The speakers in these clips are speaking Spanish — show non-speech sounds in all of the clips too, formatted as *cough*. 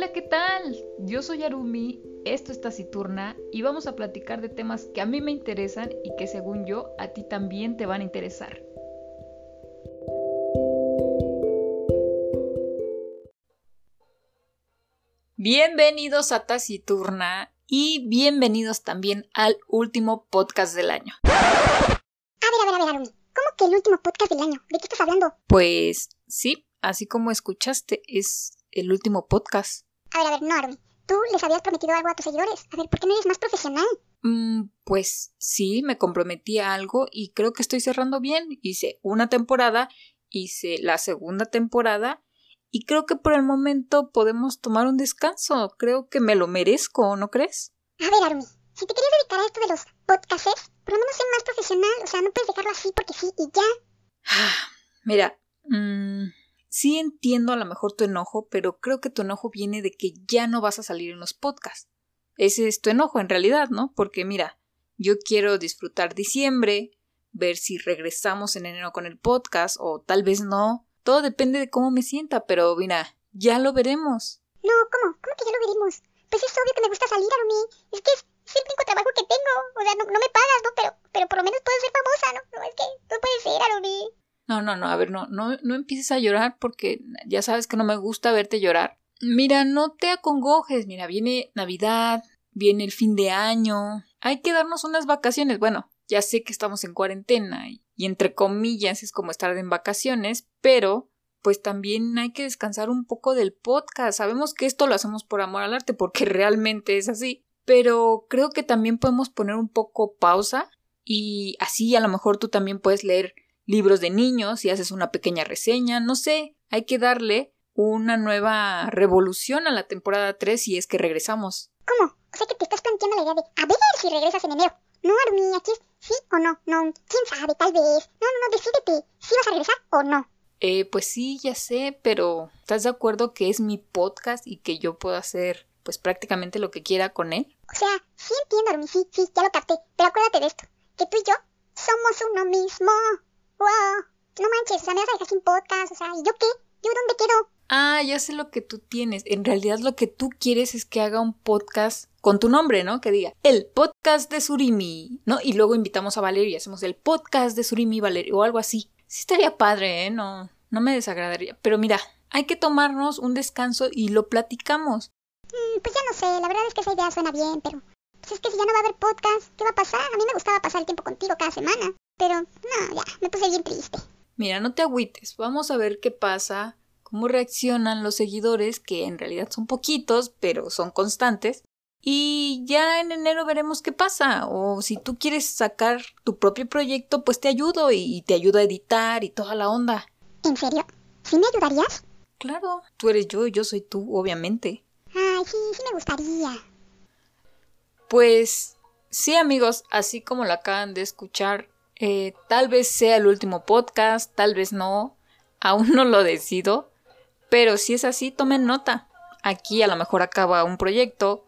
Hola, ¿qué tal? Yo soy Arumi, esto es Taciturna y vamos a platicar de temas que a mí me interesan y que según yo a ti también te van a interesar. Bienvenidos a Taciturna y bienvenidos también al último podcast del año. A ver, a ver, a ver, Arumi. ¿Cómo que el último podcast del año? ¿De qué estás hablando? Pues sí, así como escuchaste, es el último podcast. A ver, a ver, no, Arumi. Tú les habías prometido algo a tus seguidores. A ver, ¿por qué no eres más profesional? Mm, pues sí, me comprometí a algo y creo que estoy cerrando bien. Hice una temporada, hice la segunda temporada y creo que por el momento podemos tomar un descanso. Creo que me lo merezco, ¿no crees? A ver, Arumi. Si te querías dedicar a esto de los podcasts, por lo menos sé más profesional. O sea, no puedes dejarlo así porque sí y ya. Mira, mm, sí entiendo a lo mejor tu enojo, pero creo que tu enojo viene de que ya no vas a salir en los podcasts. Ese es tu enojo en realidad, ¿no? Porque mira, yo quiero disfrutar diciembre, ver si regresamos en enero con el podcast o tal vez no. Todo depende de cómo me sienta, pero mira, ya lo veremos. No, ¿cómo? ¿Cómo que ya lo veremos? Pues es obvio que me gusta salir, Arumi. Es que es, es el único trabajo que tengo. O sea, no, no me pagas, ¿no? Pero, pero por lo menos puedo ser famosa, ¿no? No, es que no puede ser, Arumi. No, no, no, a ver, no, no, no empieces a llorar porque ya sabes que no me gusta verte llorar. Mira, no te acongojes, mira, viene Navidad, viene el fin de año, hay que darnos unas vacaciones. Bueno, ya sé que estamos en cuarentena y, y entre comillas es como estar en vacaciones, pero pues también hay que descansar un poco del podcast. Sabemos que esto lo hacemos por amor al arte porque *laughs* realmente es así, pero creo que también podemos poner un poco pausa y así a lo mejor tú también puedes leer libros de niños y haces una pequeña reseña, no sé, hay que darle una nueva revolución a la temporada 3 si es que regresamos. ¿Cómo? O sea que te estás planteando la idea de a ver si regresas en enero. No, Arumi, aquí es sí o no, no, quién sabe, tal vez. No, no, no, decídete, si vas a regresar o no. Eh, pues sí, ya sé, pero ¿estás de acuerdo que es mi podcast y que yo puedo hacer pues prácticamente lo que quiera con él? O sea, sí entiendo, Arumi, sí, sí, ya lo capté. Pero acuérdate de esto, que tú y yo somos uno mismo. ¡Wow! No manches, o sea, me vas a dejar sin podcast, o sea, ¿y yo qué? ¿Yo dónde quedo? Ah, ya sé lo que tú tienes. En realidad lo que tú quieres es que haga un podcast con tu nombre, ¿no? Que diga el podcast de Surimi, ¿no? Y luego invitamos a Valerio y hacemos el podcast de Surimi y Valerio o algo así. Sí estaría padre, ¿eh? No, no me desagradaría. Pero mira, hay que tomarnos un descanso y lo platicamos. Mm, pues ya no sé, la verdad es que esa idea suena bien, pero... Pues es que si ya no va a haber podcast, ¿qué va a pasar? A mí me gustaba pasar el tiempo contigo cada semana. Pero, no, ya, me puse bien triste. Mira, no te agüites. Vamos a ver qué pasa, cómo reaccionan los seguidores, que en realidad son poquitos, pero son constantes. Y ya en enero veremos qué pasa. O si tú quieres sacar tu propio proyecto, pues te ayudo y te ayudo a editar y toda la onda. ¿En serio? ¿Sí me ayudarías? Claro, tú eres yo y yo soy tú, obviamente. Ay, sí, sí me gustaría. Pues sí, amigos, así como lo acaban de escuchar, eh, tal vez sea el último podcast, tal vez no, aún no lo decido, pero si es así, tomen nota. Aquí a lo mejor acaba un proyecto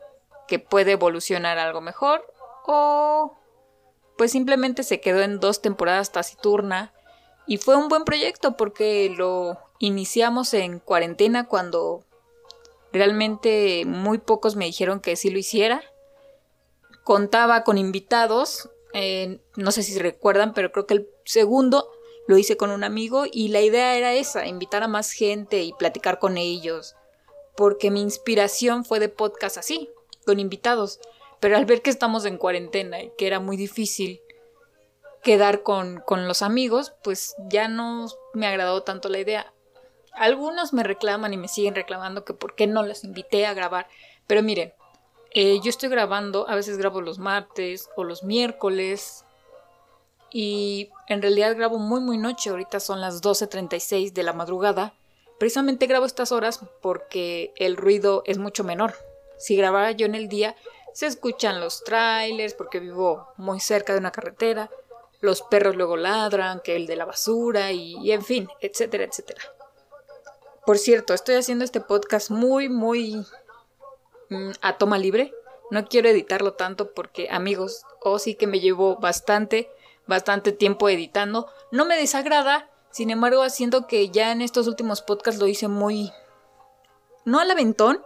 que puede evolucionar algo mejor o pues simplemente se quedó en dos temporadas taciturna y fue un buen proyecto porque lo iniciamos en cuarentena cuando realmente muy pocos me dijeron que sí lo hiciera. Contaba con invitados, eh, no sé si recuerdan, pero creo que el segundo lo hice con un amigo y la idea era esa, invitar a más gente y platicar con ellos, porque mi inspiración fue de podcast así, con invitados, pero al ver que estamos en cuarentena y que era muy difícil quedar con, con los amigos, pues ya no me agradó tanto la idea. Algunos me reclaman y me siguen reclamando que por qué no los invité a grabar, pero miren, eh, yo estoy grabando, a veces grabo los martes o los miércoles. Y en realidad grabo muy muy noche, ahorita son las 12.36 de la madrugada. Precisamente grabo estas horas porque el ruido es mucho menor. Si grabara yo en el día, se escuchan los trailers porque vivo muy cerca de una carretera. Los perros luego ladran, que el de la basura y, en fin, etcétera, etcétera. Por cierto, estoy haciendo este podcast muy, muy a toma libre. No quiero editarlo tanto porque, amigos, oh, sí que me llevo bastante, bastante tiempo editando. No me desagrada, sin embargo, haciendo que ya en estos últimos podcasts lo hice muy... No al aventón,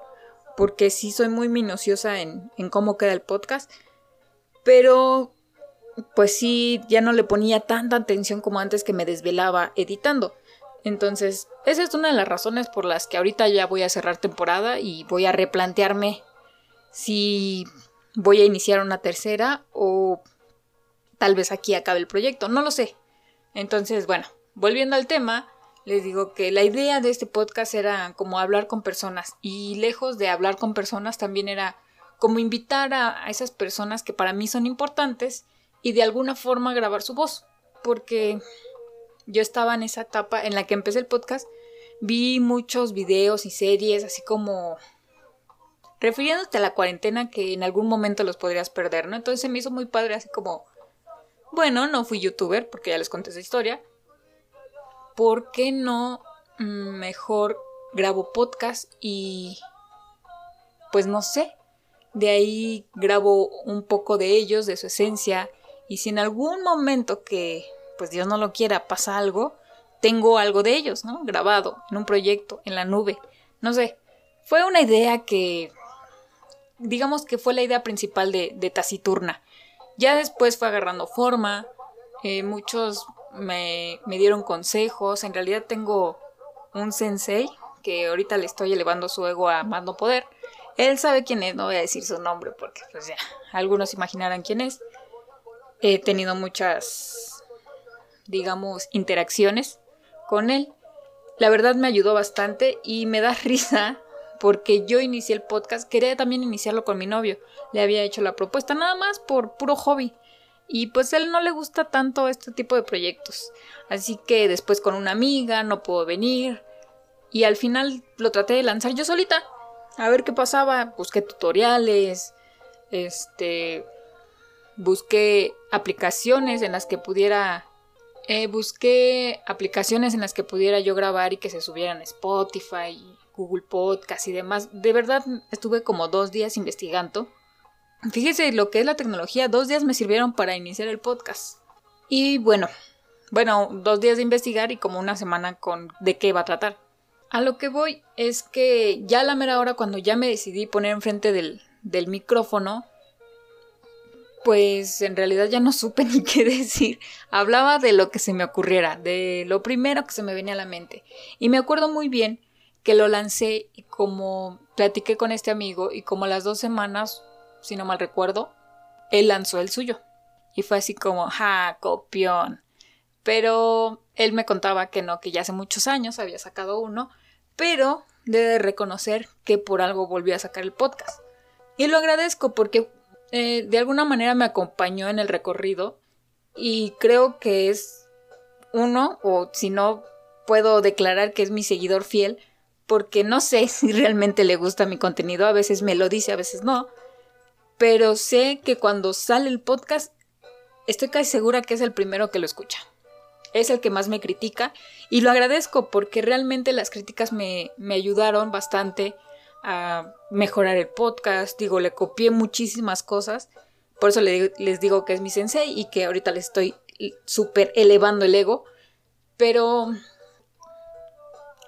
porque sí soy muy minuciosa en, en cómo queda el podcast, pero pues sí, ya no le ponía tanta atención como antes que me desvelaba editando. Entonces, esa es una de las razones por las que ahorita ya voy a cerrar temporada y voy a replantearme si voy a iniciar una tercera o tal vez aquí acabe el proyecto, no lo sé. Entonces, bueno, volviendo al tema, les digo que la idea de este podcast era como hablar con personas y lejos de hablar con personas también era como invitar a, esas personas que para mí son importantes y de alguna forma grabar su voz, porque yo estaba en esa etapa en la que empecé el podcast, vi muchos videos y series así como refiriéndote a la cuarentena que en algún momento los podrías perder, ¿no? Entonces se me hizo muy padre así como, bueno, no fui youtuber porque ya les conté esa historia, ¿por qué no mm, mejor grabo podcast y pues no sé, de ahí grabo un poco de ellos, de su esencia, y si en algún momento que, pues Dios no lo quiera, pasa algo, tengo algo de ellos, ¿no? Grabado en un proyecto, en la nube. No sé, fue una idea que, digamos que fue la idea principal de, de Taciturna. Ya después fue agarrando forma, eh, muchos me, me dieron consejos, en realidad tengo un sensei que ahorita le estoy elevando su ego a más no poder. Él sabe quién es, no voy a decir su nombre porque pues ya, algunos imaginarán quién es he tenido muchas, digamos, interacciones con él. La verdad me ayudó bastante y me da *laughs* risa porque yo inicié el podcast, quería también iniciarlo con mi novio. Le había hecho la propuesta nada más por puro hobby. Y pues a él no le gusta tanto este tipo de proyectos. Así que después con una amiga no puedo venir. Y al final lo traté de lanzar yo solita. A ver qué pasaba. Busqué tutoriales. Este busqué aplicaciones en las que pudiera eh, busqué aplicaciones en las que pudiera yo grabar y que se subieran a Spotify, Google Podcast y demás. De verdad estuve como dos días investigando. Fíjese lo que es la tecnología, dos días me sirvieron para iniciar el podcast. Y bueno, bueno, dos días de investigar y como una semana con de qué va a tratar. A lo que voy es que ya a la mera hora cuando ya me decidí poner enfrente del, del micrófono, pues en realidad ya no supe *laughs* ni qué decir. Hablaba de lo que se me ocurriera, de lo primero que se me venía a la mente. Y me acuerdo muy bien que lo lancé y como platiqué con este amigo y como las dos semanas, si no mal recuerdo, él lanzó el suyo. Y fue así como, ja, copión. Pero él me contaba que no, que ya hace muchos años había sacado uno, pero debe reconocer que por algo volvió a sacar el podcast. Y lo agradezco porque eh, de alguna manera me acompañó en el recorrido y creo que es uno, o si no, puedo declarar que es mi seguidor fiel, porque no sé *laughs* si realmente le gusta mi contenido, a veces me lo dice, a veces no, pero sé que cuando sale el podcast, estoy casi segura que es el primero que lo escucha. Es el que más me critica y lo agradezco porque realmente las críticas me, me ayudaron bastante a mejorar el podcast, digo, le copié muchísimas cosas, por eso les digo que es mi sensei y que ahorita le estoy súper elevando el ego, pero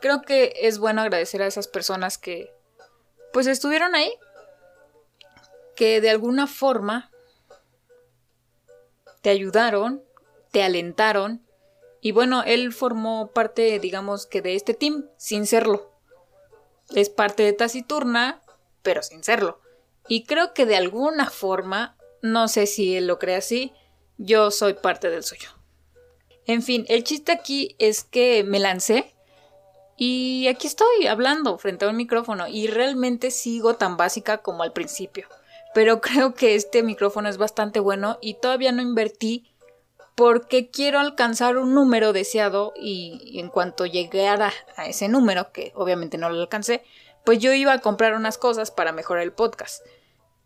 creo que es bueno agradecer a esas personas que pues estuvieron ahí, que de alguna forma te ayudaron, te alentaron. Y bueno, él formó parte, digamos que de este team sin serlo es parte de Taciturna, pero sin serlo. Y creo que de alguna forma, no sé si él lo cree así, yo soy parte del suyo. En fin, el chiste aquí es que me lancé y aquí estoy hablando frente a un micrófono y realmente sigo tan básica como al principio. Pero *laughs* creo que este micrófono es bastante bueno y todavía no invertí porque quiero alcanzar un número deseado y, en cuanto llegara a ese número, que obviamente no lo alcancé, pues yo iba a comprar unas cosas para mejorar el podcast.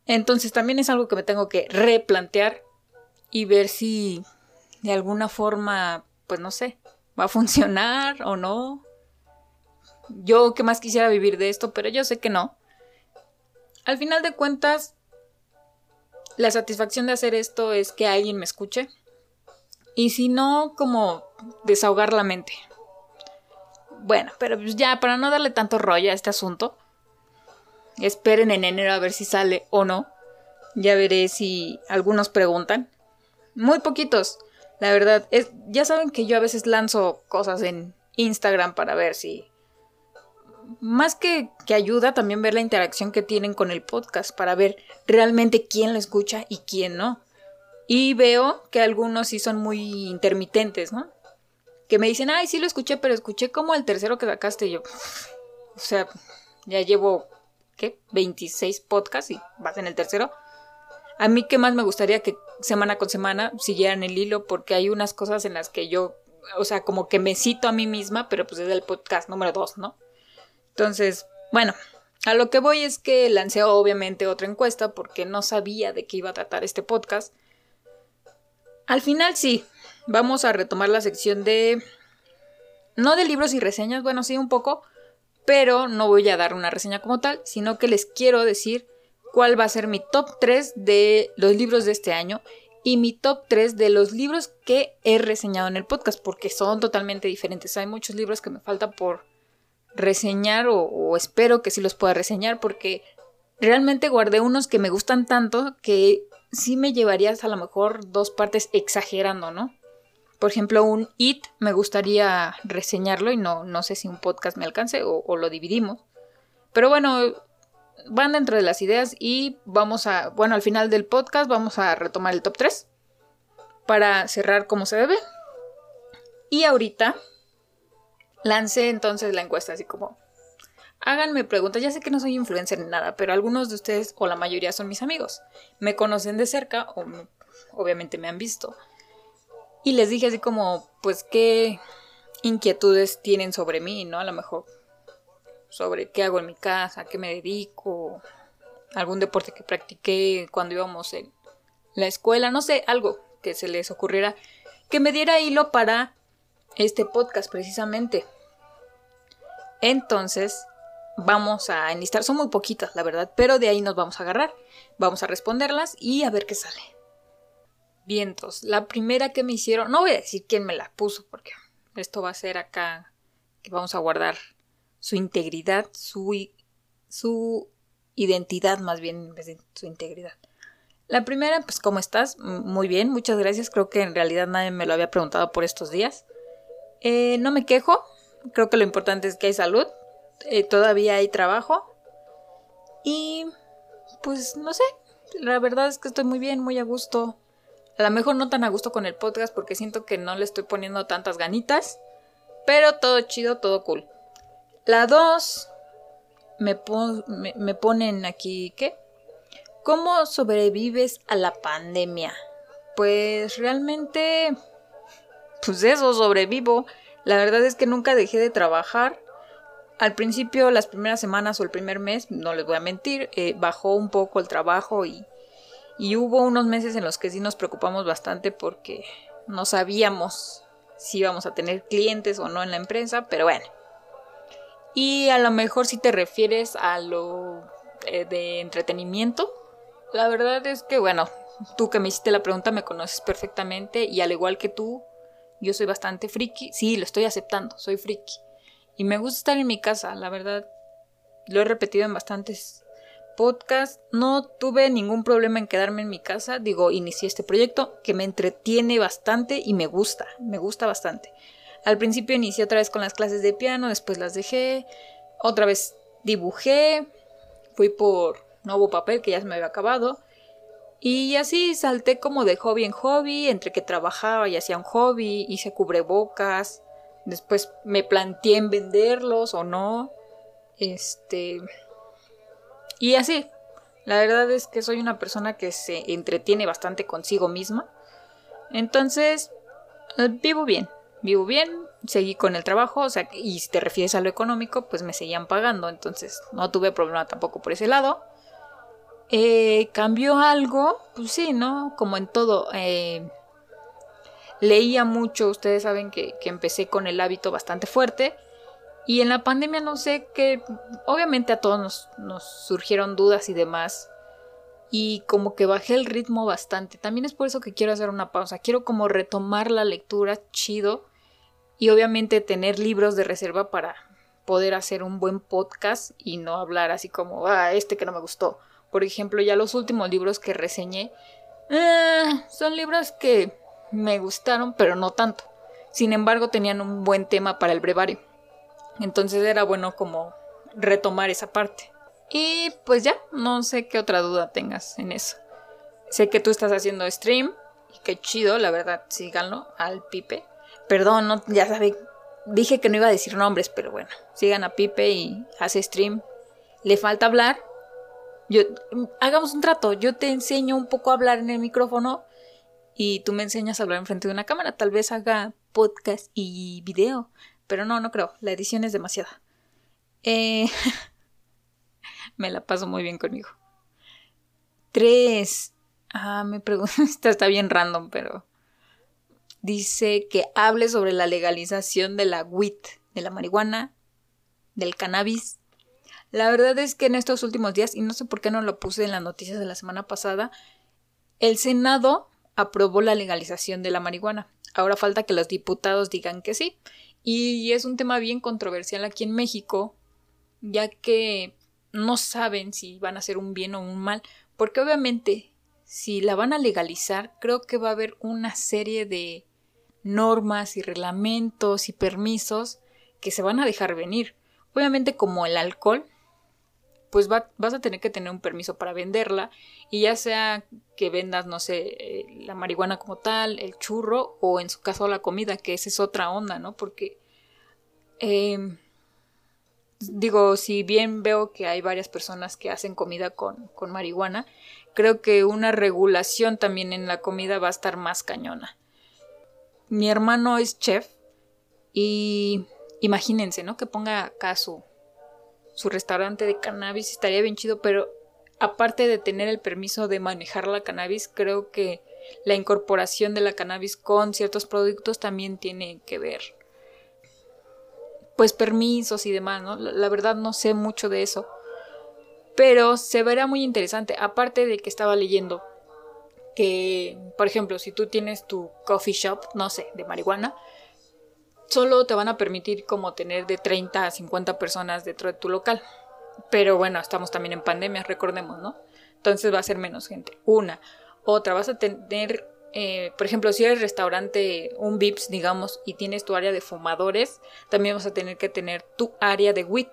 Entonces también es algo que me tengo que replantear y ver si de alguna forma, pues no sé, va a funcionar o no. Yo que más quisiera vivir de esto, pero yo sé que no. Al final de cuentas, la satisfacción de hacer esto es que alguien me escuche y si no, como desahogar la mente. Bueno, pero pues ya, para no darle tanto rollo a este asunto, esperen en enero a ver si sale o no. Ya veré si algunos preguntan. Muy poquitos, la verdad. Es, ya saben que yo a veces lanzo cosas en Instagram para ver si... Más que, que ayuda, también ver la interacción que tienen con el podcast, para ver realmente quién lo escucha y quién no. Y veo que algunos sí son muy intermitentes, ¿no? Que me dicen, ay, sí lo escuché, pero escuché como el tercero que sacaste. Y yo, o sea, ya llevo, ¿qué? 26 podcasts y vas en el tercero. A mí, ¿qué más me gustaría que semana con semana siguieran el hilo? Porque hay unas cosas en las que yo, o sea, como que me cito a mí misma, pero pues es el podcast número 2, ¿no? Entonces, bueno, a lo que voy es que lancé obviamente otra encuesta porque no sabía de qué iba a tratar este podcast. Al final sí, vamos a retomar la sección de... No de libros y reseñas, bueno, sí un poco, pero no voy a dar una reseña como tal, sino que les quiero decir cuál va a ser mi top 3 de los libros de este año y mi top 3 de los libros que he reseñado en el podcast, porque son totalmente diferentes. Hay muchos libros que me falta por reseñar o, o espero que sí los pueda reseñar porque realmente guardé unos que me gustan tanto que sí me llevarías a lo mejor dos partes exagerando, ¿no? Por ejemplo, un It me gustaría reseñarlo y no, no sé si un podcast me alcance o, o lo dividimos. Pero bueno, van dentro de las ideas y vamos a, bueno, al final del podcast vamos a retomar el top 3 para cerrar como se debe. Y ahorita lancé entonces la encuesta así como, Háganme preguntas, ya sé que no soy influencer ni nada, pero algunos de ustedes o la mayoría son mis amigos. Me conocen de cerca o obviamente me han visto. Y les dije así como, pues qué inquietudes tienen sobre mí, ¿no? A lo mejor sobre qué hago en mi casa, qué me dedico, algún deporte que practiqué cuando íbamos en la escuela, no sé, algo que se les ocurriera que me diera hilo para este podcast precisamente. Entonces, vamos a enlistar. Son muy poquitas, la verdad, pero de ahí nos vamos a agarrar. Vamos a responderlas y a ver qué sale. Vientos. La primera que me hicieron, no voy a decir quién me la puso, porque esto va a ser acá que vamos a guardar su integridad, su, su identidad más bien en vez de su integridad. La primera, pues, ¿cómo estás? Muy bien, muchas gracias. Creo que en realidad nadie me lo había preguntado por estos días. Eh, no me quejo. Creo que lo importante es que hay salud. Eh, todavía hay trabajo. Y pues no sé, la verdad es que estoy muy bien, muy a gusto. A lo mejor no tan a gusto con el podcast porque siento que no le estoy poniendo tantas ganitas. Pero todo chido, todo cool. La 2 me, me, ponen aquí, ¿qué? ¿Cómo sobrevives a la pandemia? Pues realmente, pues eso, sobrevivo. La verdad es que nunca dejé de trabajar. Al principio, las primeras semanas o el primer mes, no les voy a mentir, eh, bajó un poco el trabajo y, y hubo unos meses en los que sí nos preocupamos bastante porque no sabíamos si íbamos a tener clientes o no en la empresa, pero bueno. Y a lo mejor si te refieres a lo eh, de entretenimiento, la verdad es que bueno, tú que me hiciste la pregunta me conoces perfectamente y al igual que tú, yo soy bastante friki. Sí, lo estoy aceptando, soy friki. Y me gusta estar en mi casa, la verdad. Lo he repetido en bastantes podcasts. No tuve ningún problema en quedarme en mi casa. Digo, inicié este proyecto que me entretiene bastante y me gusta. Me gusta bastante. Al principio inicié otra vez con las clases de piano, después las dejé. Otra vez dibujé. Fui por nuevo papel que ya se me había acabado. Y así salté como de hobby en hobby, entre que trabajaba y hacía un hobby, hice cubrebocas, Después me planteé en venderlos o no. Este. Y así. La verdad es que soy una persona que se entretiene bastante consigo misma. Entonces, eh, vivo bien. Vivo bien, seguí con el trabajo, o sea, y si te refieres a lo económico, pues me seguían pagando, entonces no tuve problema tampoco por ese lado. Eh, ¿Cambió algo? Pues sí, ¿no? Como en todo. Eh, leía mucho, ustedes saben que, empecé con el hábito bastante fuerte. Y en la pandemia no sé qué, obviamente a todos nos, nos, surgieron dudas y demás. Y como que bajé el ritmo bastante. También es por eso que quiero hacer una pausa. Quiero como retomar la lectura chido. Y obviamente tener libros de reserva para, poder hacer un buen podcast y no hablar así como, ah, este que no me gustó. Por ejemplo, ya los últimos libros que reseñé eh, son libros que me gustaron, pero no tanto. Sin embargo, tenían un buen tema para el brevario. Entonces era bueno como retomar esa parte. Y pues ya, no sé qué otra duda tengas en eso. Sé que tú estás haciendo stream y qué chido, la verdad, síganlo al Pipe. Perdón, ya sabía, dije que no iba a decir nombres, pero bueno, sigan a Pipe y hace stream. Le falta hablar. Yo, hagamos un trato, yo te enseño un poco a hablar en el micrófono y tú me enseñas a hablar enfrente de una cámara. Tal vez haga podcast y video, pero no, no creo. La edición es demasiada. Eh, *laughs* me la paso muy bien conmigo. Tres. Ah, me pregunto. *laughs* Esta está bien random, pero. Dice que hable sobre la legalización de la WIT, de la marihuana, del cannabis. La verdad es que en estos últimos días, y no sé por qué no lo puse en las noticias de la semana pasada, el Senado aprobó la legalización de la marihuana. Ahora falta que los diputados digan que sí. Y es un tema bien controversial aquí en México, ya que no saben si van a hacer un bien o un mal, porque obviamente si la van a legalizar, creo que va a haber una serie de normas y reglamentos y permisos que se van a dejar venir. Obviamente como el alcohol, pues vas a tener que tener un permiso para venderla y ya sea que vendas, no sé, eh, la marihuana como tal, el churro o en su caso la comida, que esa es otra onda, ¿no? Porque em, digo, si bien veo que hay varias personas que hacen comida con, con marihuana, creo que una regulación también en la comida va a estar más cañona. Mi hermano es chef y imagínense, ¿no? Que ponga acá su, su restaurante de cannabis, estaría bien chido, pero aparte de tener el permiso de manejar la cannabis, creo que la incorporación de la cannabis con ciertos productos también tiene que ver pues permisos y demás, ¿no? La, verdad no sé mucho de eso. Pero se verá muy interesante. Aparte de que estaba leyendo que, por ejemplo, si tú tienes tu coffee shop, no sé, de marihuana, solo te van a permitir como tener de 30 a 50 personas dentro de tu local. Pero bueno, estamos también en pandemia, recordemos, ¿no? Entonces va a ser menos gente. Una. Otra, vas a tener eh, por ejemplo, si eres restaurante, un VIPS, digamos, y tienes tu área de fumadores, también vas a tener que tener tu área de WIT.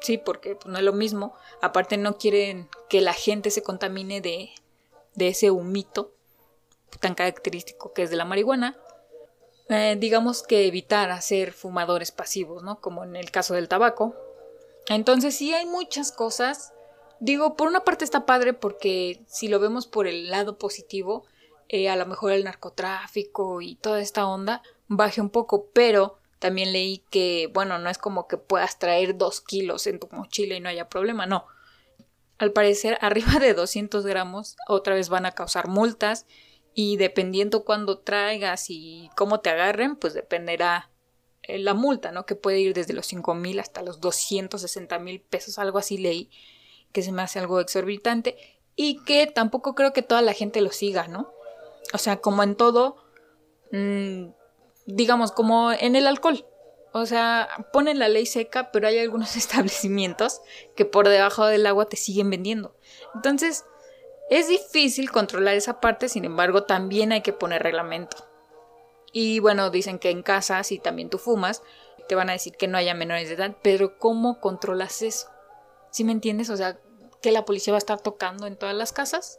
Sí, porque pues, no es lo mismo. Aparte, no quieren que la gente se contamine de, de ese humito tan característico que es de la marihuana. Eh, digamos que evitar hacer fumadores pasivos, ¿no? Como en el caso del tabaco. Entonces, sí hay muchas cosas. Digo, por una parte está padre porque si lo vemos por el lado positivo, eh, a lo mejor el narcotráfico y toda esta onda baje un poco, pero también leí que, bueno, no es como que puedas traer dos kilos en tu mochila y no haya problema, no. Al parecer, *laughs* arriba de 200 gramos otra vez van a causar multas y dependiendo cuándo traigas y cómo te agarren, pues dependerá eh, la multa, ¿no? Que puede ir desde los 5 mil hasta los 260 mil pesos, algo así leí, que se me hace algo exorbitante y que tampoco creo que toda la gente lo siga, ¿no? O sea, como en todo, mm, digamos, como en el alcohol. O sea, ponen la ley seca, pero hay algunos *laughs* establecimientos que por debajo del agua te siguen vendiendo. Entonces, es difícil controlar esa parte, sin embargo, también hay que poner reglamento. Y bueno, dicen que en casa, si también tú fumas, te van a decir que no haya menores de edad, pero ¿cómo controlas eso? ¿Sí me entiendes? O sea, que la policía va a estar tocando en todas las casas.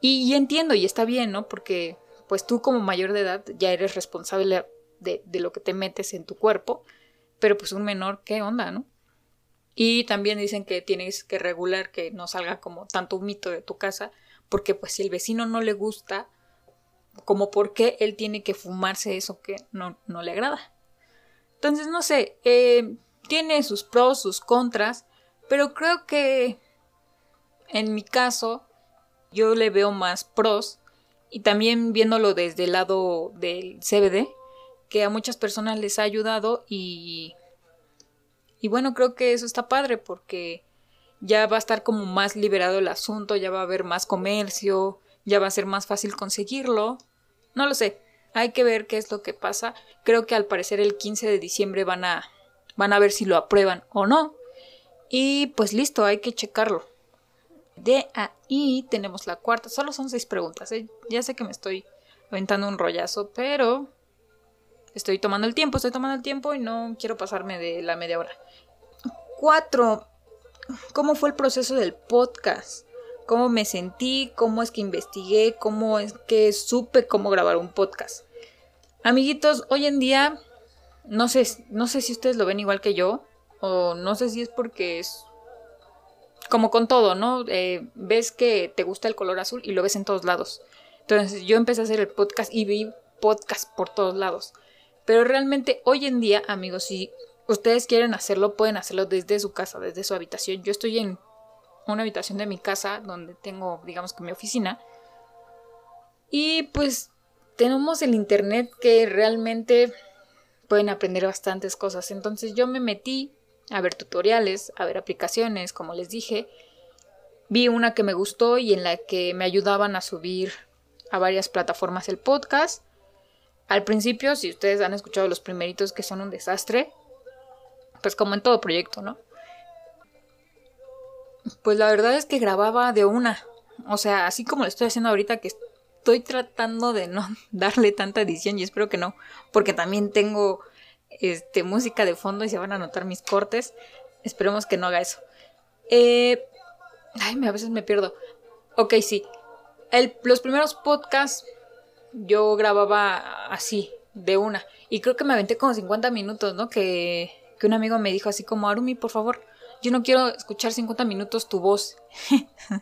Y, entiendo y está bien, ¿no? Porque pues tú como mayor de edad ya eres responsable de, de lo que te metes en tu cuerpo, pero pues un menor, ¿qué onda, no? Y también dicen que tienes que regular que no salga como tanto un mito de tu casa, porque pues si el vecino no le gusta, como por qué él tiene que fumarse eso que no, no le agrada. Entonces, no sé, eh, tiene sus pros, sus contras, pero creo que en mi caso yo le veo más pros y también viéndolo desde el lado del CBD, que a muchas personas les ha ayudado y, y bueno, creo que eso está padre porque ya va a estar como más liberado el asunto, ya va a haber más comercio, ya va a ser más fácil conseguirlo. No lo sé, hay que ver qué es lo que pasa. Creo que al parecer el 15 de diciembre van a van a ver si lo aprueban o no. Y pues listo, hay que checarlo. De ahí tenemos la cuarta. Solo son seis preguntas. ¿eh? Ya sé que me estoy aventando un rollazo, pero estoy tomando el tiempo, estoy tomando el tiempo y no quiero pasarme de la media hora. Cuatro. ¿Cómo fue el proceso del podcast? ¿Cómo me sentí? ¿Cómo es que investigué? ¿Cómo es que supe cómo grabar un podcast? Amiguitos, hoy en día, no sé, no sé si ustedes lo ven igual que yo, o no sé si es porque es como con todo, ¿no? Eh, ves que te gusta el color azul y lo ves en todos lados. Entonces yo empecé a hacer el podcast y vi podcast por todos lados. Pero realmente hoy en día, amigos, si ustedes quieren hacerlo, pueden hacerlo desde su casa, desde su habitación. Yo estoy en una habitación de mi casa donde tengo, digamos que mi oficina. Y pues tenemos el internet que realmente pueden aprender bastantes cosas. Entonces yo me metí a ver tutoriales, a ver aplicaciones, como les dije. Vi una que me gustó y en la que me ayudaban a subir a varias plataformas el podcast. Al principio, si ustedes han escuchado los primeritos que son un desastre, pues como en todo proyecto, ¿no? Pues la verdad es que grababa de una. O sea, así como lo estoy haciendo ahorita, que estoy tratando de no *laughs* darle tanta edición y espero que no, porque también tengo este, música de fondo y se van a notar mis cortes. Esperemos que no haga eso. Eh, ay, a veces me pierdo. Ok, sí. los primeros podcasts yo grababa así, de una. Y creo que me aventé como 50 minutos, ¿no? Que, que un amigo me dijo así como, Arumi, por favor, yo no quiero escuchar 50 minutos tu voz. *laughs*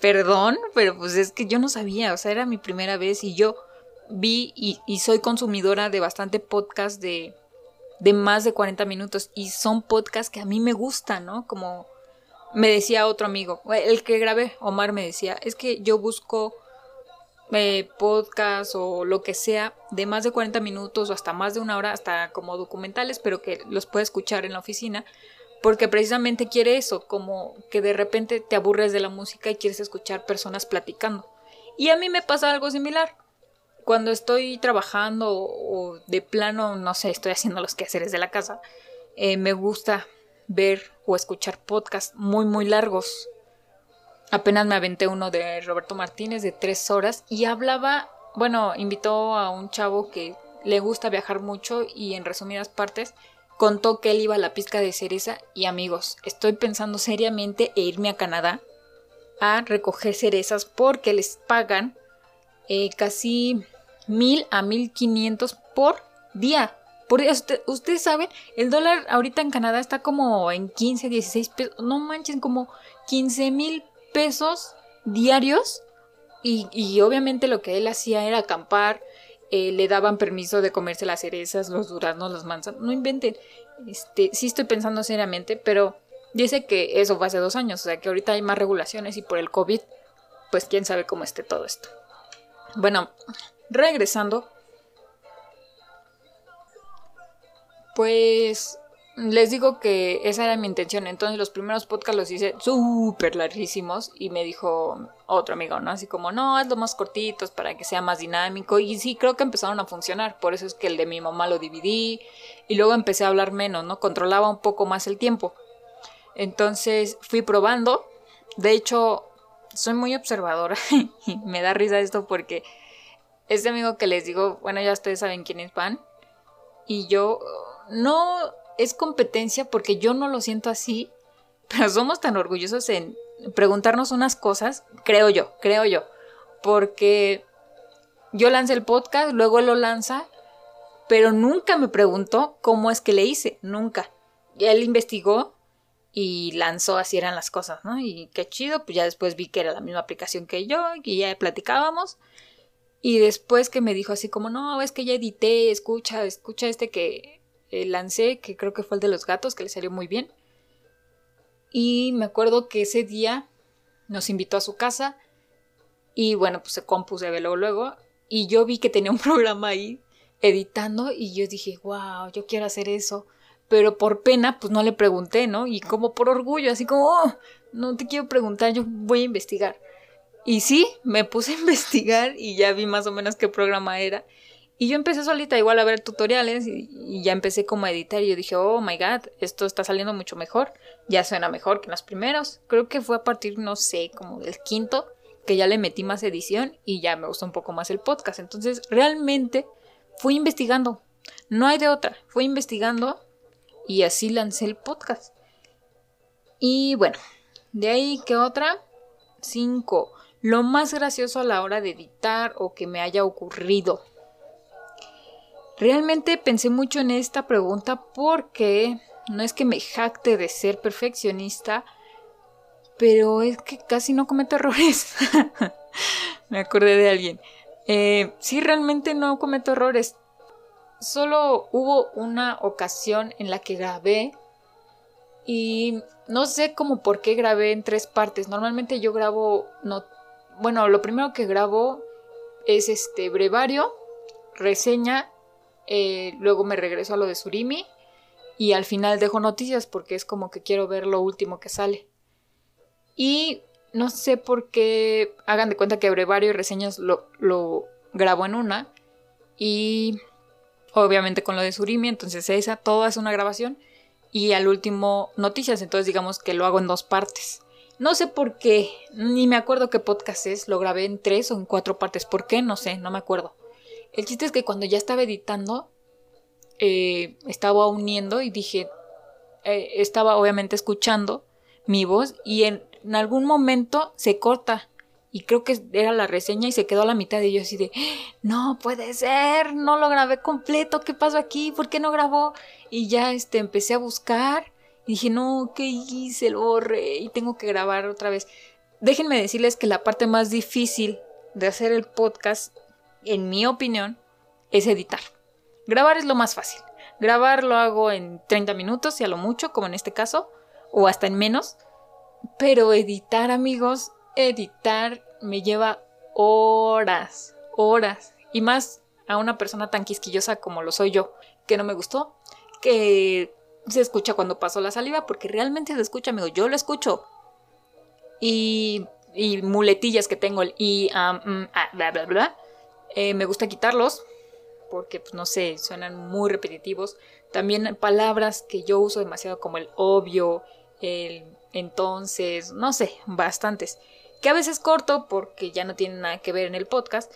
Perdón, pero pues es que yo no sabía, o sea, era mi primera vez y yo vi y, soy consumidora de bastante podcast de, de más de 40 minutos y son podcasts que a mí me gustan, ¿no? Como me decía otro amigo, el que grabé, Omar me decía, es que yo busco eh, podcast o lo que sea de más de 40 minutos o hasta más de una hora, hasta como documentales, pero que los puede escuchar en la oficina, porque precisamente quiere eso, como que de repente te aburres de la música y quieres escuchar personas platicando. Y a mí me pasa algo similar cuando estoy trabajando o, de plano, no sé, estoy haciendo los quehaceres de la casa, eh, me gusta ver o escuchar podcasts muy, muy largos. Apenas me aventé uno de Roberto Martínez de tres horas y hablaba, bueno, invitó a un chavo que le gusta viajar mucho y en resumidas partes contó que él iba a la pizca de cereza y amigos, estoy pensando seriamente e irme a Canadá a recoger cerezas porque les pagan eh, casi mil a mil quinientos por día. Por ustedes saben, el dólar ahorita en Canadá está como en 15, 16 pesos. No manchen, como 15 mil pesos diarios. Y, obviamente lo que él hacía era acampar. Eh, le daban permiso de comerse las cerezas, los duraznos, las manzanas. No inventen. Este, sí estoy pensando seriamente, pero dice que eso fue hace dos años. O sea que ahorita hay más regulaciones y por el COVID, pues quién sabe cómo esté todo esto. Bueno, regresando, pues les digo que esa era mi intención. Entonces los primeros podcasts los hice súper larguísimos y me dijo otro amigo, ¿no? Así como, no, hazlo más cortitos para que sea más dinámico. Y sí, creo que empezaron a funcionar. Por eso es que el de mi mamá lo dividí y luego empecé a hablar menos, ¿no? Controlaba un poco más el tiempo. Entonces fui probando. De hecho, soy muy observadora *laughs* y me da risa esto porque este amigo que les digo, bueno, ya ustedes saben quién es Pan, y yo no es competencia porque yo no lo siento así, *laughs* pero somos tan orgullosos en preguntarnos unas cosas, creo yo, creo yo, porque yo lancé el podcast, luego él lo lanza, pero nunca me preguntó cómo es que le hice, nunca. Él investigó y lanzó así eran las cosas, ¿no? Y qué chido, pues ya después vi que era la misma aplicación que yo y ya platicábamos. Y después que me dijo así como, no, es que ya edité, escucha, escucha este que eh, lancé, que creo que fue el de los gatos, que le salió muy bien. Y me acuerdo que ese día nos invitó a su casa y bueno, pues se compuse luego, luego. Y yo vi que tenía un *laughs* programa ahí editando y yo dije, wow, yo quiero hacer eso. Pero por pena, pues no le pregunté, ¿no? Y como por orgullo, así como, oh, no te quiero preguntar, yo voy a investigar. Y sí, me puse a *laughs* investigar y ya vi más o menos qué programa era. Y yo empecé solita igual a ver tutoriales y, ya empecé como a editar y yo dije, oh my god, esto está saliendo mucho mejor, ya suena mejor que en los primeros. Creo que fue a partir, no sé, como del quinto, que ya le metí más edición y ya me gustó un poco más el podcast. Entonces realmente fui investigando, no hay de otra, fui investigando y así lancé el podcast. Y bueno, de ahí que otra, cinco, lo más gracioso a la hora de editar o que me haya ocurrido. Realmente pensé mucho en esta pregunta porque no es que me jacte de ser perfeccionista, pero es que casi no cometo errores. *laughs* me acordé de alguien. Eh, sí, realmente no cometo errores. Solo hubo una ocasión en la que grabé y no sé cómo por qué grabé en tres partes. Normalmente yo grabo, no, bueno, lo primero que grabo es este brevario, reseña eh, luego me regreso a lo de Surimi y al final dejo noticias porque es como que quiero ver lo último que sale. Y no sé por qué hagan de cuenta que brevario y reseñas lo, lo grabo en una y obviamente con lo de Surimi, entonces esa toda es una grabación y al último noticias, entonces digamos que lo hago en dos partes. No sé por qué, ni me acuerdo qué podcast es, lo grabé en tres o en cuatro partes, ¿por qué? No sé, no me acuerdo. El chiste es que cuando ya estaba editando, eh, estaba uniendo y dije, eh, estaba obviamente escuchando mi voz y en, algún momento se corta. Y creo que era la reseña y se quedó a la mitad y yo así de, no puede ser, no lo grabé completo, ¿qué pasó aquí? ¿Por qué no grabó? Y ya este, empecé a buscar y dije, no, ¿qué hice? Lo borré y tengo que grabar otra vez. Déjenme decirles que la parte más difícil de hacer el podcast en mi opinión, es editar. Grabar es lo más fácil. Grabar lo hago en 30 minutos, y a lo mucho, como en este caso, o hasta en menos. Pero editar, amigos, editar me lleva horas, horas. Y más a una persona tan quisquillosa como lo soy yo, que no me gustó, que se escucha cuando paso la saliva, porque realmente se escucha, amigo, yo lo escucho. Y, y muletillas que tengo, el y, um, bla, bla, bla, eh, me gusta quitarlos porque, pues, no sé, suenan muy repetitivos. También palabras que yo uso demasiado como el obvio, el entonces, no sé, bastantes. Que a veces corto porque ya no tienen nada que ver en el podcast.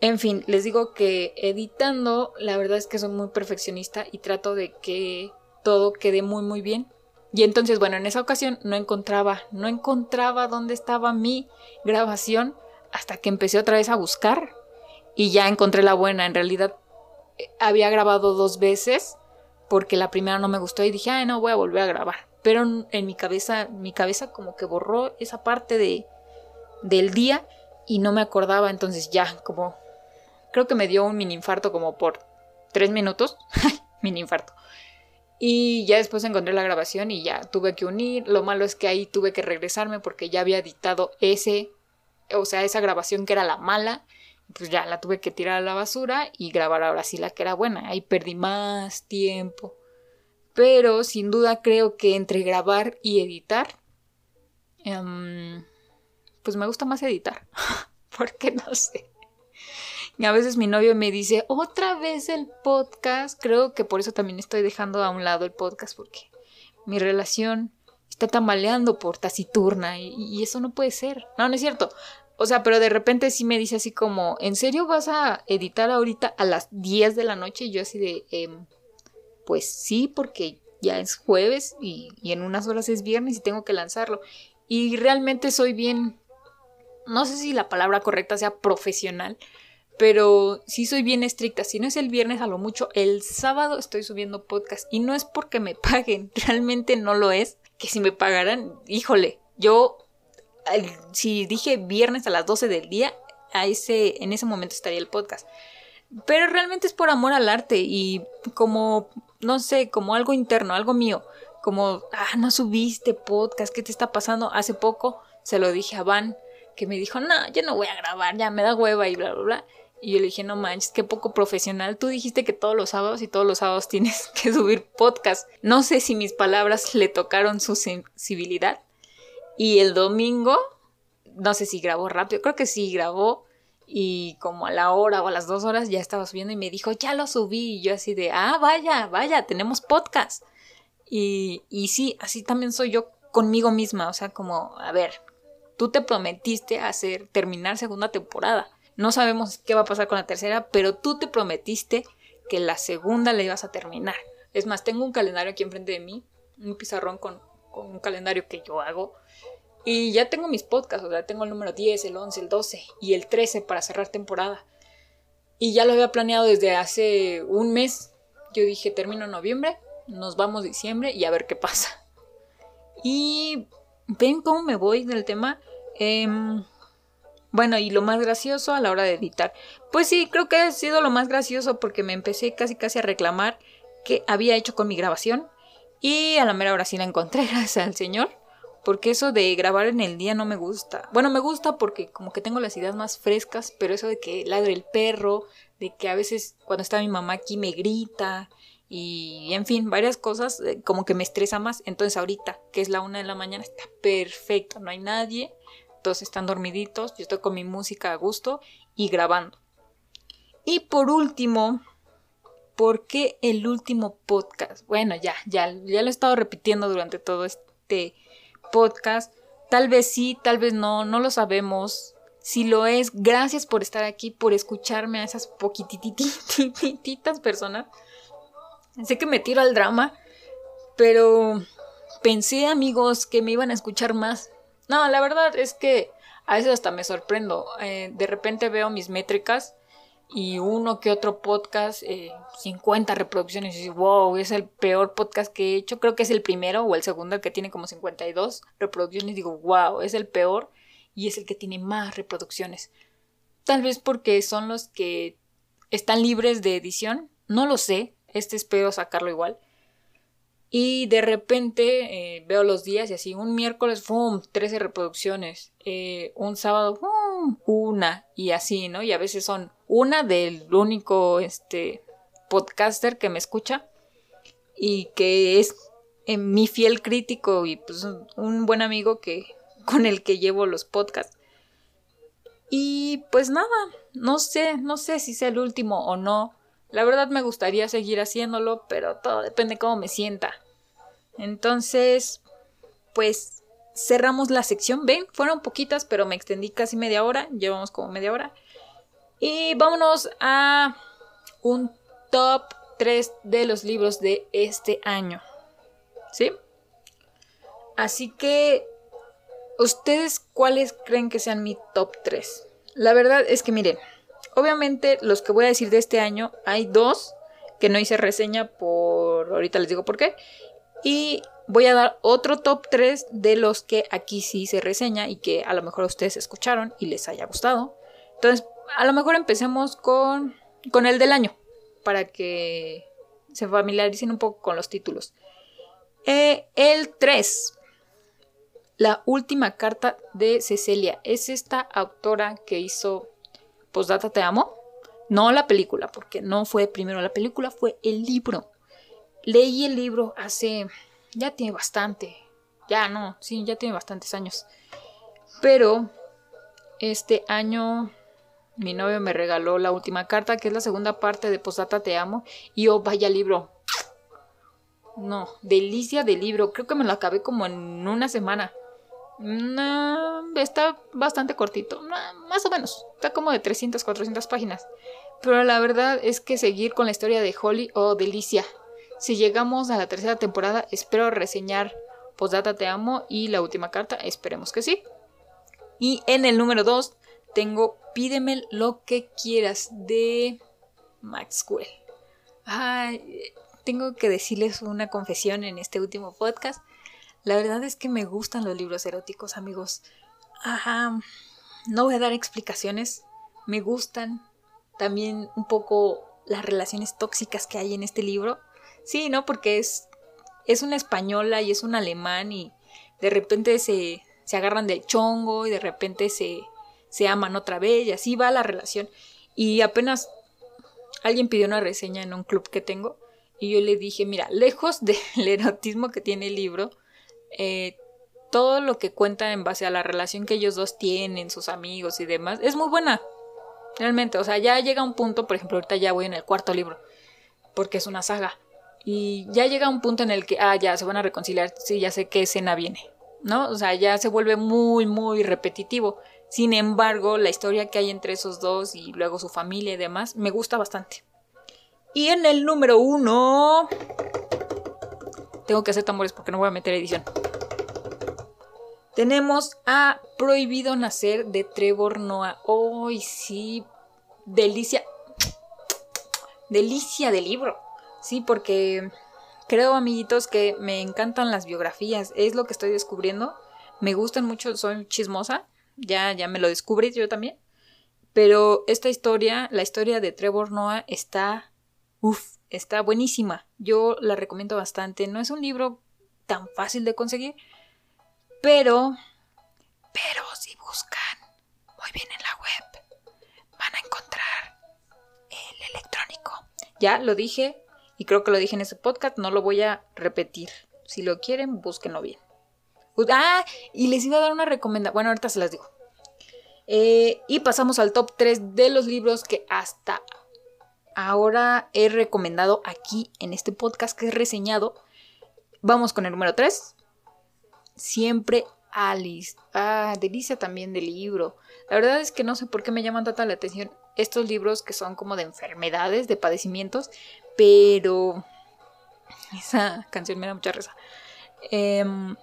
En fin, les digo que editando, la verdad es que soy muy perfeccionista y trato de que todo quede muy muy bien. Y entonces, bueno, en esa ocasión no encontraba, no encontraba dónde estaba mi grabación hasta que empecé otra vez a buscar y ya encontré la buena. En realidad eh, había grabado dos veces porque la primera no me gustó y dije, ay, no, voy a volver a grabar. Pero en mi cabeza, mi cabeza como que borró esa parte de, del día y no me acordaba. Entonces ya, como, creo que me dio un mini infarto como por tres minutos. *laughs* mini infarto. Y ya después encontré la grabación y ya tuve que unir. Lo malo es que ahí tuve que regresarme porque ya había editado ese, o sea, esa grabación que era la mala pues ya la tuve que tirar a la basura y grabar ahora sí la que era buena. Ahí perdí más tiempo. Pero sin duda creo que entre grabar y editar, em, pues me gusta más editar. *laughs* Porque no sé. Y a veces mi novio me dice, otra vez el podcast. Creo que por eso también estoy dejando a un lado el podcast porque mi relación está tambaleando por taciturna y, y, eso no puede ser. No, no es cierto. O sea, pero de repente sí me dice así como, ¿en serio vas a editar ahorita a las 10 de la noche? Y yo así de, em, pues sí, porque ya es jueves y, y en unas horas es viernes y tengo que lanzarlo. Y realmente soy bien, no sé si la palabra correcta sea profesional, pero sí soy bien estricta. Si no es el viernes a lo mucho, el sábado estoy subiendo podcast. Y no es porque me *laughs* paguen, realmente no lo es. Que si me pagaran, híjole, yo si dije viernes a las 12 del día, a ese, en ese momento estaría el podcast. Pero realmente es por amor al arte y como, no sé, como algo interno, algo mío. Como, ah, no subiste podcast, ¿qué te está pasando? Hace poco se lo dije a Van, que me dijo, no, yo no voy a grabar, ya me da hueva y bla, bla, bla. Y yo le dije, no manches, qué poco profesional. Tú dijiste que todos los sábados y todos los sábados *laughs* tienes que subir podcast. No sé si mis palabras le tocaron su sensibilidad, y el domingo, no sé si grabó rápido, creo que sí grabó. Y como a la hora o a las dos horas ya estaba subiendo y me dijo, ya lo subí. Y yo así de, ah, vaya, vaya, tenemos podcast. Y, y sí, así también soy yo conmigo misma. O sea, como, a ver, tú te prometiste hacer, terminar segunda temporada. No sabemos qué va a pasar con la tercera, pero tú te prometiste que la segunda la ibas a terminar. Es más, tengo un calendario aquí enfrente de mí, un pizarrón con, con un calendario que yo hago. Y ya tengo mis podcasts, o sea, tengo el número 10, el 11, el 12 y el 13 para cerrar temporada. Y ya lo había planeado desde hace un mes. Yo dije, termino noviembre, nos vamos diciembre y a ver qué pasa. Y ven cómo me voy del tema. Em, bueno, y lo más gracioso a la hora de editar. Pues sí, creo que ha sido lo más gracioso porque me empecé casi casi a reclamar que había hecho con mi grabación. Y a la mera hora sí la encontré, *laughs* gracias al Señor. Porque eso de grabar en el día no me gusta. Bueno, me gusta porque como que tengo las ideas más frescas, pero eso de que ladre el perro, de que a veces cuando está mi mamá aquí me grita y en fin, varias cosas eh, como que me estresa más. Entonces ahorita, que es la una de la mañana, está perfecto, no hay nadie, todos están dormiditos, yo estoy con mi música a gusto y grabando. Y por último, ¿por qué el último podcast? Bueno, ya, ya, ya lo he estado repitiendo durante todo este podcast. Tal vez sí, tal vez no, no lo sabemos. Si lo es, gracias por estar aquí, por escucharme a esas poquitititas personas. Sé que me tiro al drama, pero pensé, amigos, que me iban a escuchar más. No, la verdad es que a veces hasta me sorprendo. Eh, de repente veo mis métricas y uno que otro podcast, 50 eh, reproducciones. Y wow, es el peor podcast que he hecho. Creo que es el primero o el segundo, el que tiene como 52 reproducciones. Digo, wow, es el peor y es el que tiene más reproducciones. Tal vez porque son los que están libres de edición. No lo sé. Este espero sacarlo igual. Y de repente eh, veo los días y así, un miércoles, ¡fum! 13 reproducciones. Eh, un sábado, ¡fum! Una. Y así, ¿no? Y a veces son una del único este, podcaster que me escucha y que es eh, mi fiel crítico y pues un buen amigo que, *laughs* con el que llevo los podcasts. Y pues nada, no sé, no sé si sea el último o no. La verdad me gustaría seguir haciéndolo, pero todo depende cómo me sienta. Entonces, pues cerramos la sección. Ven, fueron poquitas, pero me extendí casi media hora. Llevamos como media hora. Y vámonos a un top 3 de los libros de este año. ¿Sí? Así que, ¿ustedes cuáles creen que sean mi top 3? La verdad es que miren, obviamente los que voy a decir de este año, hay dos que no hice reseña por, ahorita les digo por qué, y voy a dar otro top 3 de los que aquí sí se reseña y que a lo mejor ustedes escucharon y les haya gustado. Entonces, a lo mejor empecemos con, con el del año, para que se familiaricen un poco con los títulos. Eh, el 3. La última carta de Cecilia. Es esta autora que hizo Postdata Te Amo. No la película, porque no fue primero la película, fue el libro. Leí el libro hace... ya tiene bastante. Ya no, sí, ya tiene bastantes años. Pero este año mi novio me regaló la última carta, que es la segunda parte de Posata Te Amo. Y oh, vaya libro. No, delicia de libro. Creo que me lo acabé como en una semana. Está bastante cortito. más o menos. Está como de 300, 400 páginas. Pero la verdad es que seguir con la historia de Holly, oh, delicia. Si llegamos a la tercera temporada, espero reseñar Posdata Te Amo y la última carta. Esperemos que sí. Y en el número 2 tengo Pídeme lo que quieras de Maxwell. Ay, tengo que decirles una confesión en este último podcast. La verdad es que me gustan los libros eróticos, amigos. Ajá. No voy a dar explicaciones. Me gustan también un poco las relaciones tóxicas que hay en este libro. Sí, ¿no? Porque es, es una española y es un alemán y de repente se, se agarran del chongo y de repente se, se aman otra vez y así va la relación. Y apenas alguien pidió una reseña en un club que tengo y yo le dije, mira, lejos *laughs* del erotismo que tiene el libro, eh, todo lo que cuenta en base a la relación que ellos dos tienen, sus amigos y demás, es muy buena. Realmente, o sea, ya llega un punto, por ejemplo, ahorita ya voy en el cuarto libro, porque es una saga. Y ya llega un punto en el que, ah, ya se van a reconciliar, sí, ya sé qué escena viene, ¿no? O sea, ya se vuelve muy, muy repetitivo. Sin embargo, la historia que hay entre esos dos y luego su familia y demás, me gusta bastante. Y en el número uno... Tengo que hacer tambores porque no voy a meter edición. Tenemos a Prohibido Nacer de Trevor Noah. ¡Ay, sí! Delicia. Delicia de libro. Sí, porque creo, amiguitos, que me encantan las biografías. Es lo que estoy descubriendo. Me gustan mucho, soy chismosa. Ya, ya me lo descubrí yo también. Pero esta historia, la historia de Trevor Noah, está. Uf, está buenísima. Yo la recomiendo bastante. No es un libro tan fácil de conseguir. Pero. Pero si buscan muy bien en la web, van a encontrar el electrónico. Ya lo dije, y creo que lo dije en ese podcast, no lo voy a repetir. Si lo quieren, búsquenlo bien. Ah, y les iba a dar una recomendación. Bueno, ahorita se las digo. Eh, y pasamos al top 3 de los libros que hasta ahora he recomendado aquí en este podcast que he reseñado. Vamos con el número 3. Siempre Alice. Ah, delicia también del libro. La verdad es que no sé por qué me llaman tanta la atención estos libros que son como de enfermedades, de padecimientos, pero *laughs* esa canción me da mucha risa. Em,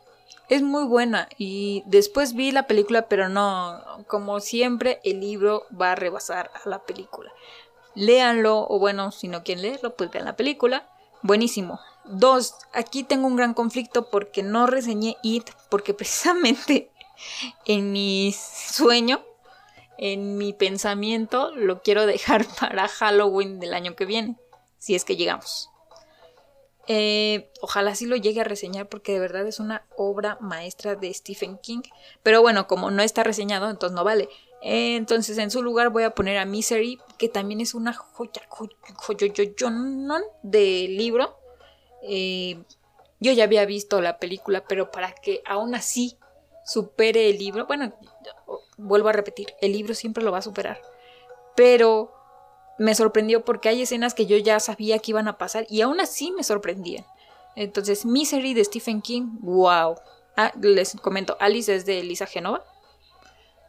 es muy buena y después vi la película, pero no, como siempre, el libro va a rebasar a la película. Léanlo, o bueno, si no quieren leerlo, pues vean la película. Buenísimo. Dos, aquí tengo un gran conflicto porque no reseñé It, porque precisamente *laughs* en mi sueño, en mi pensamiento, lo quiero dejar *laughs* para Halloween del año que viene si es que llegamos. Eh, ojalá sí lo llegue a reseñar porque de verdad es una obra maestra de Stephen King. Pero bueno, como no está reseñado, entonces no vale. entonces en su lugar voy a poner a Misery, que también es una joya, joya, de libro. Eh, yo ya había visto la película, pero para que aún así supere el libro, bueno, vuelvo a repetir, el libro siempre lo va a superar. Pero me sorprendió porque hay escenas que yo ya sabía que iban a pasar y aún así me sorprendían. Entonces, Misery de Stephen King, wow. Ah, les comento, Alice es de Elisa Genova.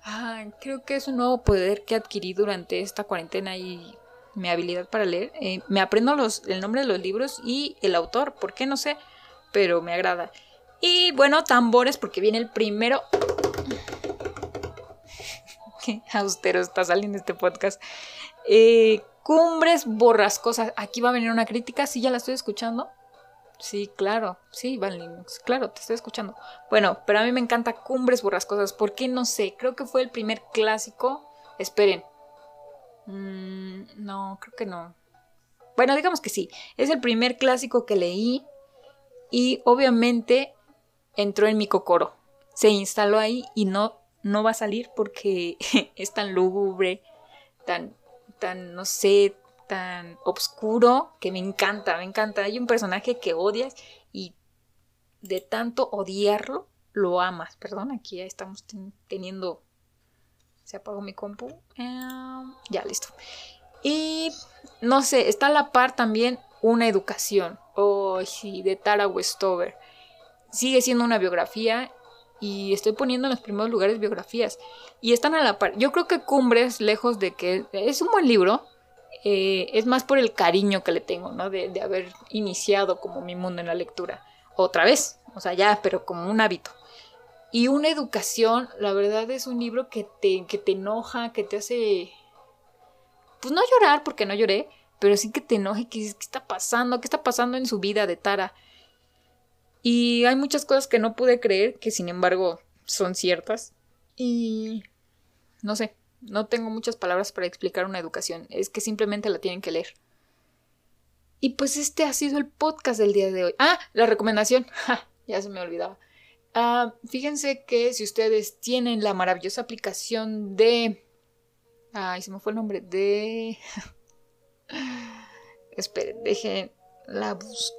Ah, creo que es un nuevo poder que adquirí durante esta cuarentena y mi habilidad para leer. Eh, me aprendo los, el nombre de los libros y el autor, ¿por qué no sé? Pero me agrada. Y bueno, tambores porque viene el primero. *laughs* Qué austero está saliendo este podcast. Eh, cumbres borrascosas. Aquí va a venir una crítica. Sí, ya la estoy escuchando. Sí, claro. Sí, vale. Claro, te estoy escuchando. Bueno, pero a mí me encanta Cumbres borrascosas. ¿Por qué? No sé. Creo que fue el primer clásico. Esperen. Mm, no, creo que no. Bueno, digamos que sí. Es el primer clásico que leí. Y obviamente entró en mi cocoro. Se instaló ahí y no, no va a salir porque *laughs* es tan lúgubre, tan tan, no sé, tan oscuro que me encanta, me encanta. Hay un personaje que odias y de tanto odiarlo, lo amas. Perdón, aquí ya estamos teniendo... Se apagó mi compu. Em, ya, listo. Y no sé, está a la par también una educación. Oh, sí, de Tara Westover. Sigue siendo una biografía y estoy poniendo en los primeros lugares biografías. Y están a la par. Yo creo que Cumbres, lejos de que es un buen libro, eh, es más por el cariño que le tengo, ¿no? De, de, haber iniciado como mi mundo en la lectura. Otra vez, o sea, ya, pero como un hábito. Y una educación, la verdad es un libro que te, que te enoja, que te hace... Pues no llorar, porque no lloré, pero sí que te enoje, que ¿qué está pasando? ¿Qué está pasando en su vida de Tara? Y hay muchas cosas que no pude creer, que sin embargo son ciertas. Y no sé, no tengo muchas palabras para explicar una educación, es que simplemente la tienen que leer. Y pues este ha sido el podcast del día de hoy. Ah, la recomendación. *laughs* ya se me olvidaba. Ah, fíjense que si ustedes tienen la maravillosa aplicación de... Ay, se me fue el nombre. De... *laughs* Esperen, dejen la busco.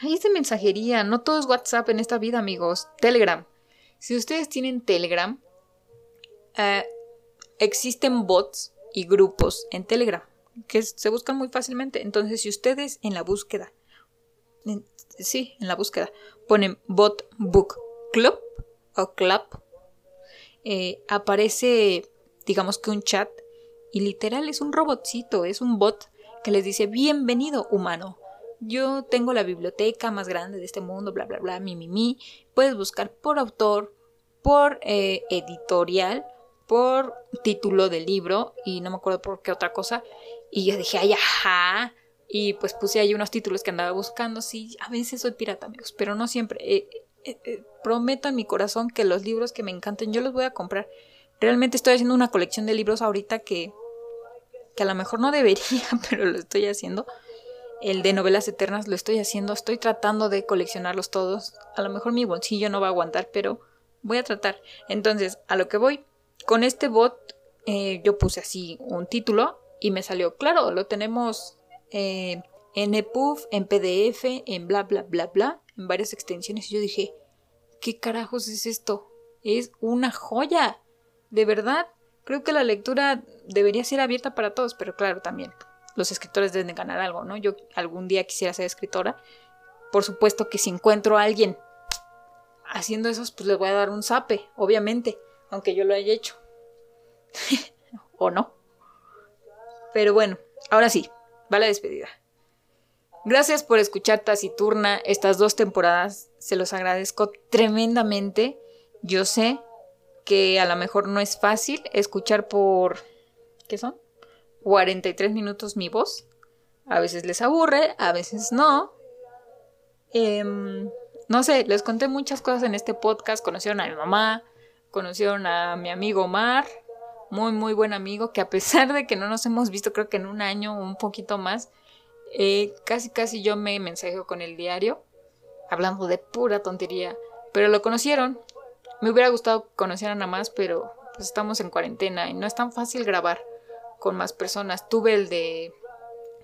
Ahí es de mensajería, no todo es WhatsApp en esta vida, amigos. Telegram. Si ustedes tienen Telegram, eh, existen bots y grupos en Telegram que se buscan muy fácilmente. Entonces, si ustedes en la búsqueda, sí, en la búsqueda, ponen bot book club o club, eh, aparece, digamos que un chat y literal es un robotcito, es un bot que les dice bienvenido humano. Yo tengo la biblioteca más grande de este mundo, bla, bla, bla, mi, mi, mi. Puedes buscar por autor, por eh, editorial, por título del libro y no me acuerdo por qué otra cosa. Y yo dije, ay, ajá. Y pues puse ahí unos títulos que andaba buscando. Sí, a veces soy pirata, amigos, pero no siempre. Eh, eh, prometo en mi corazón que los libros que me encanten yo los voy a comprar. Realmente estoy haciendo una colección de libros ahorita que que a lo mejor no debería, *laughs* pero lo estoy haciendo. El de novelas eternas lo estoy haciendo, estoy tratando de coleccionarlos todos. A lo mejor mi bolsillo no va a aguantar, pero voy a tratar. Entonces, a lo que voy, con este bot eh, yo puse así un título y me salió, claro, lo tenemos eh, en EPUB, en PDF, en bla, bla, bla, bla, en varias extensiones. Y yo dije, ¿qué carajos es esto? Es una joya. De verdad, Creo que la lectura debería ser abierta para todos, pero claro, también los escritores deben ganar algo, ¿no? Yo algún día quisiera ser escritora. Por supuesto que si encuentro a alguien haciendo eso, pues les voy a dar un zape, obviamente, aunque yo lo haya hecho. *laughs* o no. Pero bueno, ahora sí, la despedida. Gracias por escuchar Taciturna estas dos temporadas, se los agradezco tremendamente. Yo sé que a lo mejor no es fácil escuchar por... ¿Qué son? 43 minutos mi voz. A veces les aburre, a veces no. Em, no sé, les conté muchas cosas en este podcast. Conocieron a mi mamá, conocieron a mi amigo Omar, muy, muy buen amigo, que a pesar de que no nos hemos visto creo que en un año o un poquito más, eh, casi, casi yo me mensajeo con el diario, hablando de pura tontería. Pero lo conocieron, me hubiera gustado conocer a más, pero pues estamos en cuarentena y no es tan fácil grabar con más personas. Tuve el de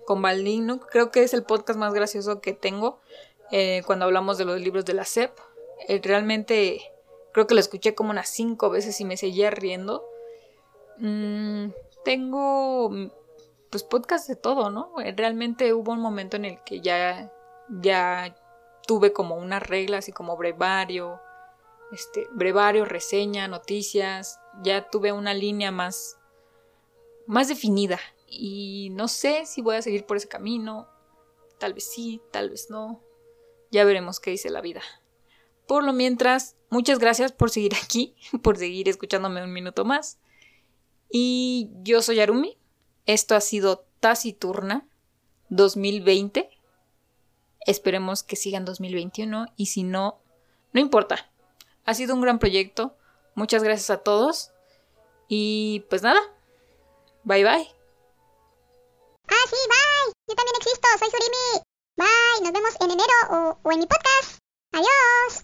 con Baldino, creo que es el podcast más gracioso que tengo eh, cuando hablamos de los libros de la SEP. Eh, realmente creo que lo escuché como unas cinco veces y me seguía riendo. Mm, tengo pues podcast de todo, ¿no? Eh, realmente hubo un momento en el que ya ya tuve como una regla así como brevario este, brevario, reseña, noticias, ya tuve una línea más, más definida y no sé si voy a seguir por ese camino, tal vez sí, tal vez no, ya veremos qué dice la vida. Por lo mientras, muchas gracias por seguir aquí, *laughs* por seguir escuchándome un minuto más. Y yo soy Arumi, esto ha sido Taciturna 2020. Esperemos que siga en 2021 y si no, no importa, ha sido un gran proyecto. Muchas gracias a todos. Y pues nada. Bye bye. Ah, sí, bye. Yo también existo. Soy Surimi. Bye. Nos vemos en enero o en mi podcast. Adiós.